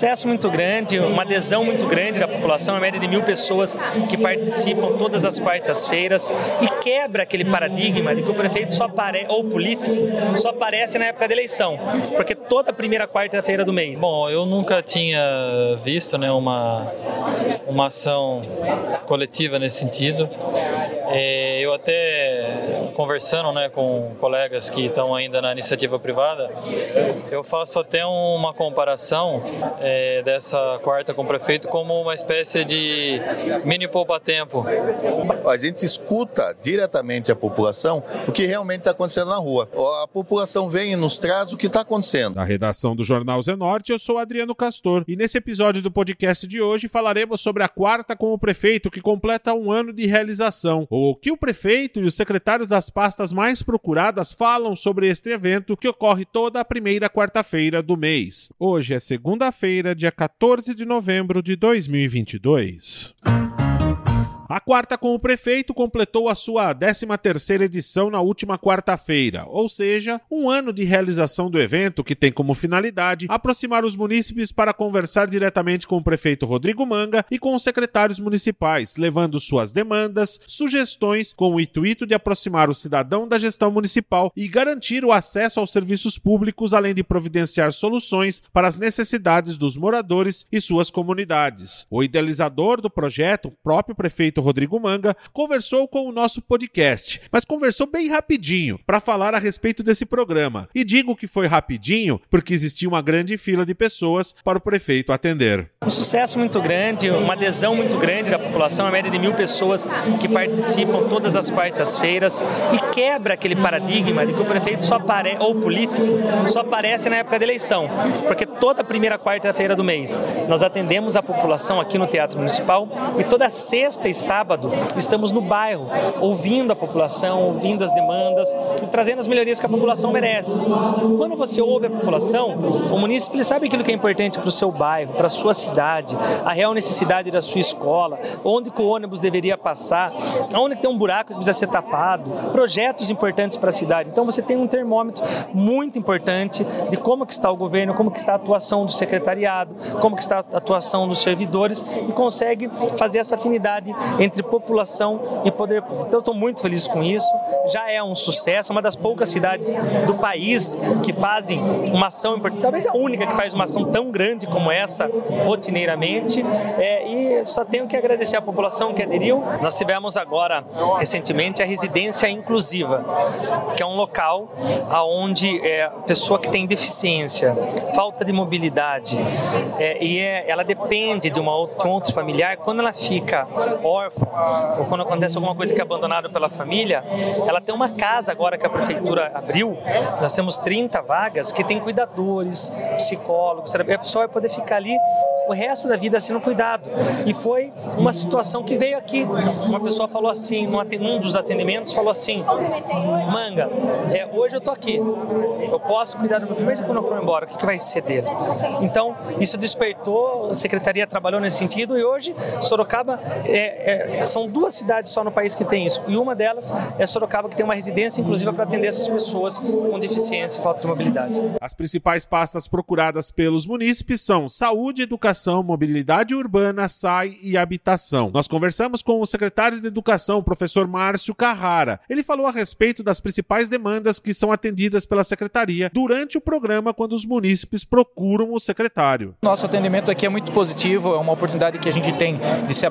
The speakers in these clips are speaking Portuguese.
sucesso muito grande, uma adesão muito grande da população, a média de mil pessoas que participam todas as quartas-feiras e quebra aquele paradigma de que o prefeito só aparece, ou político, só aparece na época da eleição, porque toda primeira quarta-feira do mês. Bom, eu nunca tinha visto né, uma, uma ação coletiva nesse sentido. É, eu até conversando né, com colegas que estão ainda na iniciativa privada, eu faço até uma comparação é, dessa quarta com o prefeito como uma espécie de mini poupa-tempo. A gente escuta diretamente a população o que realmente está acontecendo na rua. A população vem e nos traz o que está acontecendo. Na redação do Jornal Zenorte, eu sou Adriano Castor e nesse episódio do podcast de hoje falaremos sobre a quarta com o prefeito que completa um ano de realização. O que o prefeito e os secretários das pastas mais procuradas falam sobre este evento que ocorre toda a primeira quarta-feira do mês. Hoje é segunda-feira, dia 14 de novembro de 2022. A quarta com o prefeito completou a sua 13ª edição na última quarta-feira, ou seja, um ano de realização do evento que tem como finalidade aproximar os munícipes para conversar diretamente com o prefeito Rodrigo Manga e com os secretários municipais, levando suas demandas, sugestões com o intuito de aproximar o cidadão da gestão municipal e garantir o acesso aos serviços públicos, além de providenciar soluções para as necessidades dos moradores e suas comunidades. O idealizador do projeto, o próprio prefeito Rodrigo Manga, conversou com o nosso podcast, mas conversou bem rapidinho para falar a respeito desse programa. E digo que foi rapidinho porque existia uma grande fila de pessoas para o prefeito atender. Um sucesso muito grande, uma adesão muito grande da população, a média de mil pessoas que participam todas as quartas-feiras e quebra aquele paradigma de que o prefeito só aparece, ou político, só aparece na época da eleição, porque toda primeira quarta-feira do mês nós atendemos a população aqui no Teatro Municipal e toda sexta e sábado estamos no bairro, ouvindo a população, ouvindo as demandas e trazendo as melhorias que a população merece. Quando você ouve a população, o município sabe aquilo que é importante para o seu bairro, para a sua cidade, a real necessidade da sua escola, onde o ônibus deveria passar, onde tem um buraco que precisa ser tapado, projetos importantes para a cidade. Então você tem um termômetro muito importante de como que está o governo, como que está a atuação do secretariado, como que está a atuação dos servidores e consegue fazer essa afinidade entre população e poder público. Então, estou muito feliz com isso. Já é um sucesso, uma das poucas cidades do país que fazem uma ação importante, talvez a única que faz uma ação tão grande como essa rotineiramente. É, e só tenho que agradecer à população que aderiu. Nós tivemos agora, recentemente, a residência inclusiva, que é um local onde é, a pessoa que tem deficiência, falta de mobilidade, é, e é, ela depende de, uma, de um outro familiar, quando ela fica órfã, ou quando acontece alguma coisa que é abandonado pela família, ela tem uma casa agora que a prefeitura abriu, nós temos 30 vagas que tem cuidadores, psicólogos, a pessoa vai poder ficar ali o resto da vida sendo cuidado. E foi uma situação que veio aqui. Uma pessoa falou assim, num dos atendimentos, falou assim: Manga, é, hoje eu tô aqui, eu posso cuidar do meu filho, mas quando eu for embora, o que, que vai ser dele? Então, isso despertou, a secretaria trabalhou nesse sentido e hoje Sorocaba é, é, são duas cidades só no país que tem isso. E uma delas é Sorocaba, que tem uma residência, inclusive, para atender essas pessoas com deficiência e falta de mobilidade. As principais pastas procuradas pelos munícipes são saúde, educação Educação, Mobilidade Urbana, SAI e Habitação. Nós conversamos com o secretário de Educação, professor Márcio Carrara. Ele falou a respeito das principais demandas que são atendidas pela secretaria durante o programa quando os munícipes procuram o secretário. Nosso atendimento aqui é muito positivo, é uma oportunidade que a gente tem de se,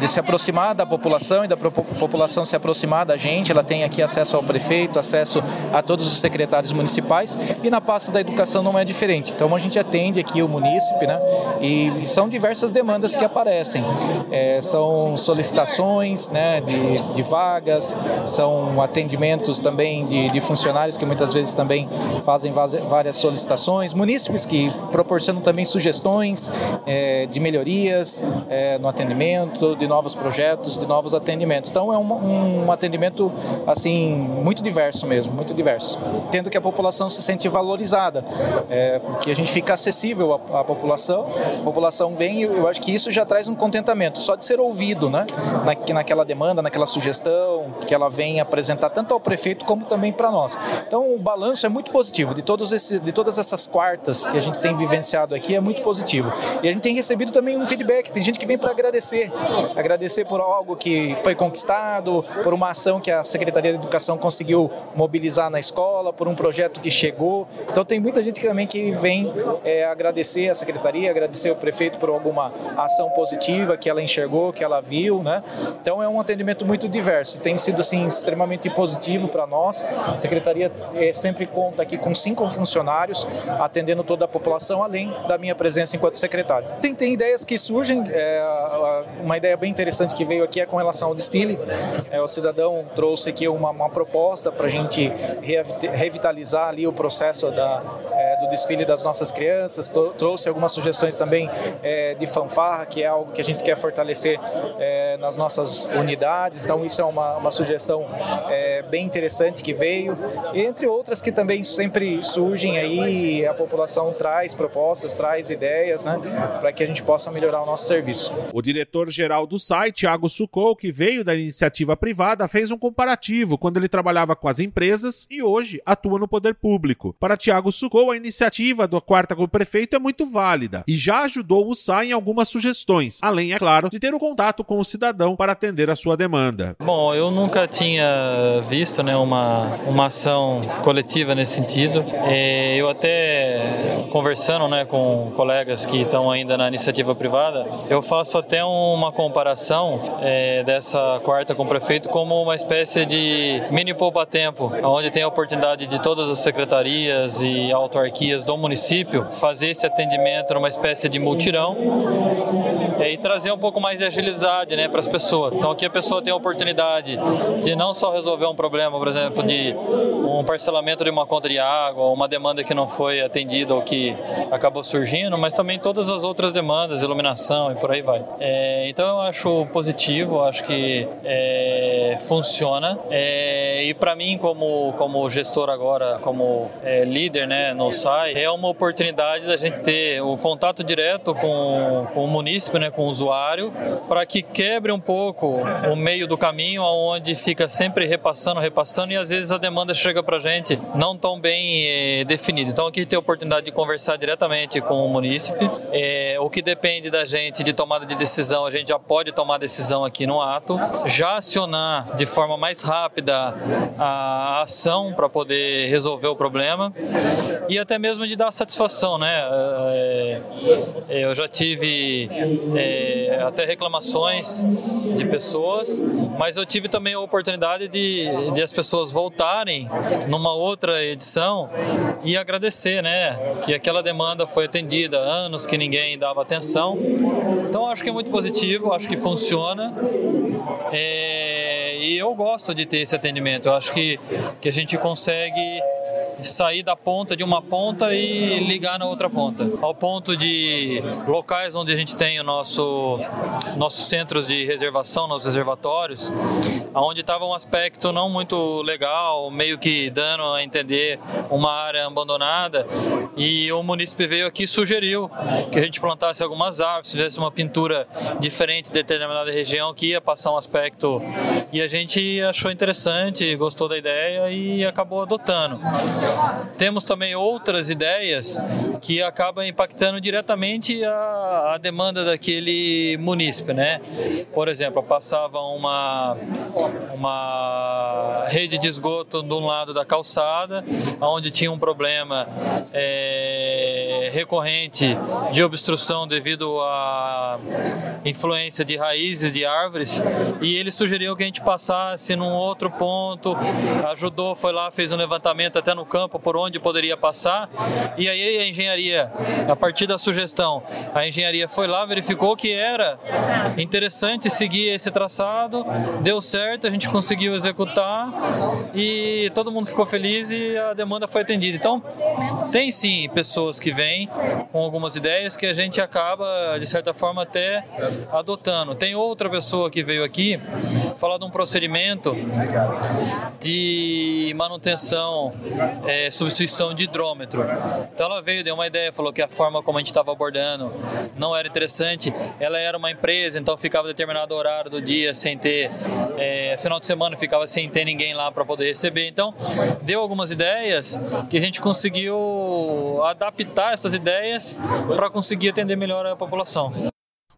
de se aproximar da população e da população se aproximar da gente. Ela tem aqui acesso ao prefeito, acesso a todos os secretários municipais e na pasta da educação não é diferente. Então a gente atende aqui o munícipe, né? E são diversas demandas que aparecem. É, são solicitações né, de, de, vagas, são atendimentos também de, de, funcionários que muitas vezes também fazem várias solicitações, munícipes que proporcionam também sugestões é, de melhorias é, no atendimento, de novos projetos, de novos atendimentos. Então é um, um atendimento assim muito diverso mesmo, muito diverso. Tendo que a população se sente valorizada, é, porque a gente fica acessível à, à população, a população população vem, eu acho que isso já traz um contentamento, só de ser ouvido, né? Na, naquela demanda, naquela sugestão, que ela vem apresentar tanto ao prefeito como também para nós. Então o balanço é muito positivo, de, todos esses, de todas essas quartas que a gente tem vivenciado aqui, é muito positivo. E a gente tem recebido também um feedback, tem gente que vem para agradecer, agradecer por algo que foi conquistado, por uma ação que a Secretaria de Educação conseguiu mobilizar na escola, por um projeto que chegou. Então tem muita gente também que vem é, agradecer a Secretaria, agradecer o prefeito por alguma ação positiva que ela enxergou, que ela viu, né? Então é um atendimento muito diverso. Tem sido assim extremamente positivo para nós. A Secretaria é, sempre conta aqui com cinco funcionários atendendo toda a população, além da minha presença enquanto secretário. Tem, tem ideias que surgem, é, uma ideia bem interessante que veio aqui é com relação ao desfile. É, o cidadão trouxe aqui uma, uma proposta para a gente revitalizar ali o processo da, do desfile das nossas crianças, trouxe algumas sugestões também é, de fanfarra, que é algo que a gente quer fortalecer é, nas nossas unidades, então isso é uma, uma sugestão é, bem interessante que veio, entre outras que também sempre surgem aí, a população traz propostas, traz ideias, né, para que a gente possa melhorar o nosso serviço. O diretor-geral do site, Thiago Sucou, que veio da iniciativa privada, fez um comparativo quando ele trabalhava com as empresas e hoje atua no poder público. Para Thiago Sucou, a iniciativa do Quarta com o Prefeito é muito válida e já ajudou o SAI em algumas sugestões, além, é claro, de ter o um contato com o cidadão para atender a sua demanda. Bom, eu nunca tinha visto né, uma, uma ação coletiva nesse sentido. É, eu até conversando né, com colegas que estão ainda na iniciativa privada, eu faço até uma comparação é, dessa quarta com o prefeito como uma espécie de mini poupa-tempo, onde tem a oportunidade de todas as secretarias e autarquias do município fazer esse atendimento numa espécie de multirão é, e trazer um pouco mais de agilidade né, para as pessoas. Então aqui a pessoa tem a oportunidade de não só resolver um problema, por exemplo, de um parcelamento de uma conta de água, uma demanda que não foi atendida ou que acabou surgindo, mas também todas as outras demandas, iluminação e por aí vai. É, então eu acho positivo, acho que é, funciona. É, e para mim, como, como gestor agora, como é, líder né, no SAI, é uma oportunidade da gente ter o contato direto com, com o munícipe, né, com o usuário, para que quebre um pouco o meio do caminho, onde fica sempre repassando, repassando, e às vezes a demanda chega para a gente não tão bem é, definida. Então aqui tem a oportunidade de conversar diretamente com o munícipe. É, o que depende da gente de tomada de decisão, a gente já pode tomar decisão aqui no ato, já acionar de forma mais rápida a ação para poder resolver o problema e até mesmo de dar satisfação, né? É, é, eu já tive é, até reclamações de pessoas, mas eu tive também a oportunidade de, de as pessoas voltarem numa outra edição e agradecer, né? Que aquela demanda foi atendida, anos que ninguém dava atenção. Então acho que é muito positivo, acho que funciona. É, e eu gosto de ter esse atendimento. Eu acho que, que a gente consegue sair da ponta de uma ponta e ligar na outra ponta. Ao ponto de locais onde a gente tem o nosso nossos centros de reservação, nossos reservatórios, onde estava um aspecto não muito legal, meio que dando a entender uma área abandonada, e o município veio aqui e sugeriu que a gente plantasse algumas árvores, fizesse uma pintura diferente de determinada região que ia passar um aspecto e a gente achou interessante, gostou da ideia e acabou adotando. Temos também outras ideias que acabam impactando diretamente a, a demanda daquele município, né? Por exemplo, passava uma, uma rede de esgoto de um lado da calçada, onde tinha um problema é, recorrente de obstrução devido à influência de raízes de árvores, e ele sugeriu que a gente passasse num outro ponto, ajudou, foi lá, fez um levantamento até no campo por onde poderia passar. E aí a engenharia, a partir da sugestão, a engenharia foi lá, verificou que era interessante seguir esse traçado, deu certo, a gente conseguiu executar e todo mundo ficou feliz e a demanda foi atendida. Então, tem sim pessoas que vêm com algumas ideias que a gente acaba, de certa forma, até adotando. Tem outra pessoa que veio aqui falar de um procedimento de manutenção, é, substituição de hidrômetro. Então ela veio, deu uma ideia, falou que a forma como a gente estava abordando não era interessante. Ela era uma empresa, então ficava determinado horário do dia sem ter, é, final de semana ficava sem ter ninguém lá para poder receber. Então deu algumas ideias que a gente conseguiu adaptar essas ideias para conseguir atender melhor a população.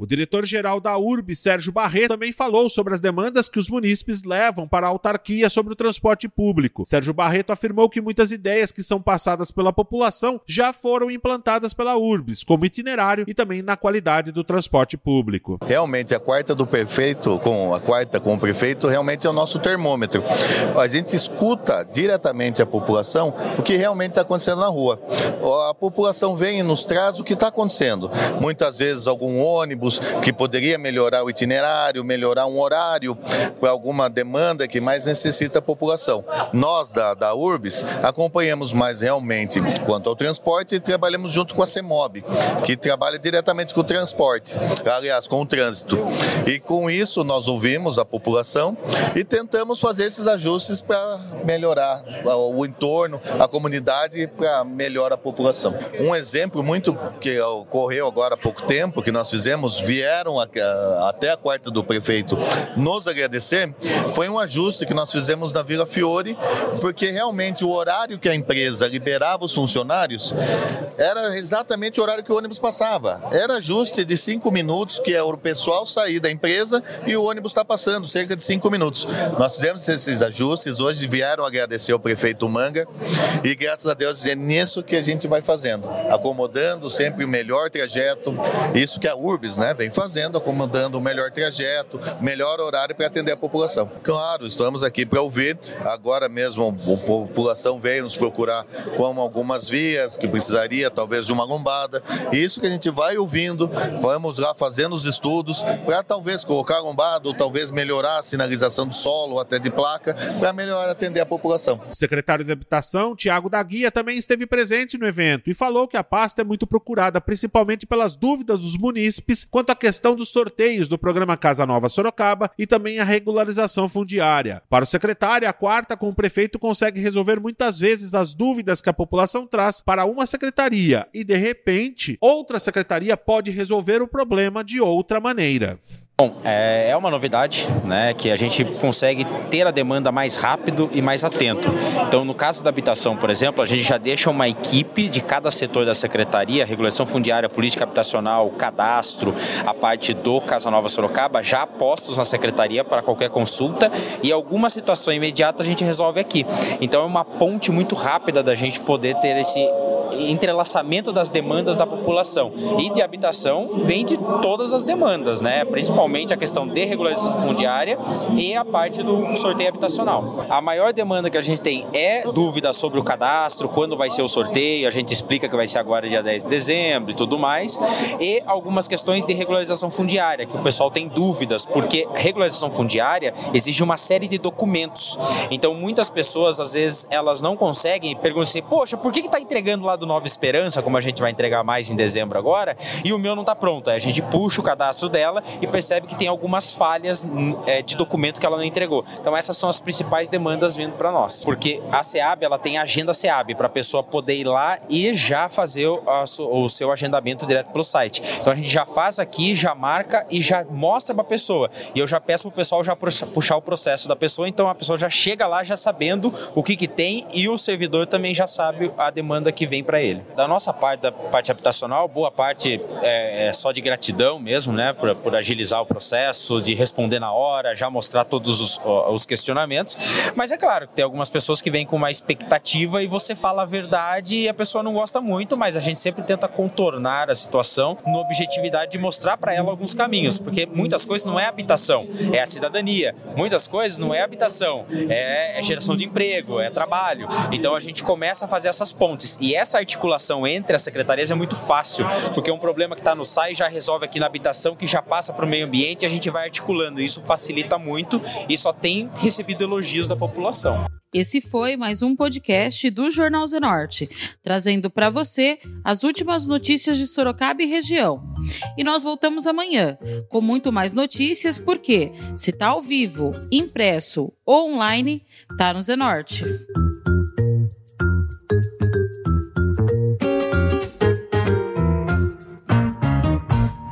O diretor-geral da URB, Sérgio Barreto, também falou sobre as demandas que os munícipes levam para a autarquia sobre o transporte público. Sérgio Barreto afirmou que muitas ideias que são passadas pela população já foram implantadas pela URBS, como itinerário e também na qualidade do transporte público. Realmente, a quarta do prefeito, com a quarta com o prefeito, realmente é o nosso termômetro. A gente escuta diretamente a população o que realmente está acontecendo na rua. A população vem e nos traz o que está acontecendo. Muitas vezes algum ônibus ônibus, que poderia melhorar o itinerário, melhorar um horário para alguma demanda que mais necessita a população. Nós, da, da URBS, acompanhamos mais realmente quanto ao transporte e trabalhamos junto com a CEMOB, que trabalha diretamente com o transporte, aliás, com o trânsito. E com isso nós ouvimos a população e tentamos fazer esses ajustes para melhorar o entorno, a comunidade, para melhorar a população. Um exemplo muito que ocorreu agora há pouco tempo, que nós fizemos vieram até a quarta do prefeito nos agradecer, foi um ajuste que nós fizemos na Vila Fiore, porque realmente o horário que a empresa liberava os funcionários era exatamente o horário que o ônibus passava. Era ajuste de cinco minutos, que é o pessoal sair da empresa e o ônibus está passando, cerca de cinco minutos. Nós fizemos esses ajustes, hoje vieram agradecer ao prefeito Manga e graças a Deus é nisso que a gente vai fazendo, acomodando sempre o melhor trajeto, isso que é a URBS, né? Vem fazendo, acomodando o melhor trajeto, melhor horário para atender a população. Claro, estamos aqui para ouvir. Agora mesmo a população veio nos procurar com algumas vias que precisaria talvez de uma lombada. Isso que a gente vai ouvindo, vamos lá fazendo os estudos para talvez colocar lombada ou talvez melhorar a sinalização do solo ou até de placa para melhor atender a população. O secretário de Habitação, Tiago da Guia, também esteve presente no evento e falou que a pasta é muito procurada, principalmente pelas dúvidas dos munícipes quanto à questão dos sorteios do programa Casa Nova Sorocaba e também a regularização fundiária. Para o secretário, a quarta com o prefeito consegue resolver muitas vezes as dúvidas que a população traz para uma secretaria e, de repente, outra secretaria pode resolver o problema de outra maneira. Bom, é, é uma novidade, né, que a gente consegue ter a demanda mais rápido e mais atento. Então, no caso da habitação, por exemplo, a gente já deixa uma equipe de cada setor da secretaria, regulação fundiária, política habitacional, cadastro, a parte do Casa Nova Sorocaba, já postos na secretaria para qualquer consulta e alguma situação imediata a gente resolve aqui. Então, é uma ponte muito rápida da gente poder ter esse entrelaçamento das demandas da população. E de habitação vem de todas as demandas, né? principalmente a questão de regularização fundiária e a parte do sorteio habitacional. A maior demanda que a gente tem é dúvida sobre o cadastro, quando vai ser o sorteio, a gente explica que vai ser agora dia 10 de dezembro e tudo mais, e algumas questões de regularização fundiária, que o pessoal tem dúvidas, porque regularização fundiária exige uma série de documentos. Então muitas pessoas, às vezes, elas não conseguem e perguntam assim, poxa, por que está entregando lá do Nova Esperança, como a gente vai entregar mais em dezembro agora, e o meu não está pronto. Aí a gente puxa o cadastro dela e percebe que tem algumas falhas hum, é, de documento que ela não entregou. Então essas são as principais demandas vindo para nós. Porque a SEAB, ela tem agenda SEAB para a pessoa poder ir lá e já fazer o, o seu agendamento direto pelo site. Então a gente já faz aqui, já marca e já mostra para a pessoa. E eu já peço para o pessoal já puxar o processo da pessoa, então a pessoa já chega lá já sabendo o que, que tem e o servidor também já sabe a demanda que vem para ele. Da nossa parte, da parte habitacional, boa parte é, é só de gratidão mesmo, né, por, por, agilizar o processo, de responder na hora, já mostrar todos os, os questionamentos. Mas é claro, tem algumas pessoas que vêm com uma expectativa e você fala a verdade e a pessoa não gosta muito, mas a gente sempre tenta contornar a situação no objetividade de mostrar para ela alguns caminhos, porque muitas coisas não é habitação, é a cidadania. Muitas coisas não é habitação, é, é geração de emprego, é trabalho. Então a gente começa a fazer essas pontes e essa articulação entre as secretarias é muito fácil, porque um problema que está no SAI já resolve aqui na habitação, que já passa para o meio ambiente a gente vai articulando. Isso facilita muito e só tem recebido elogios da população. Esse foi mais um podcast do Jornal Zenorte, trazendo para você as últimas notícias de Sorocaba e região. E nós voltamos amanhã com muito mais notícias, porque se tá ao vivo, impresso ou online, tá no Zenorte.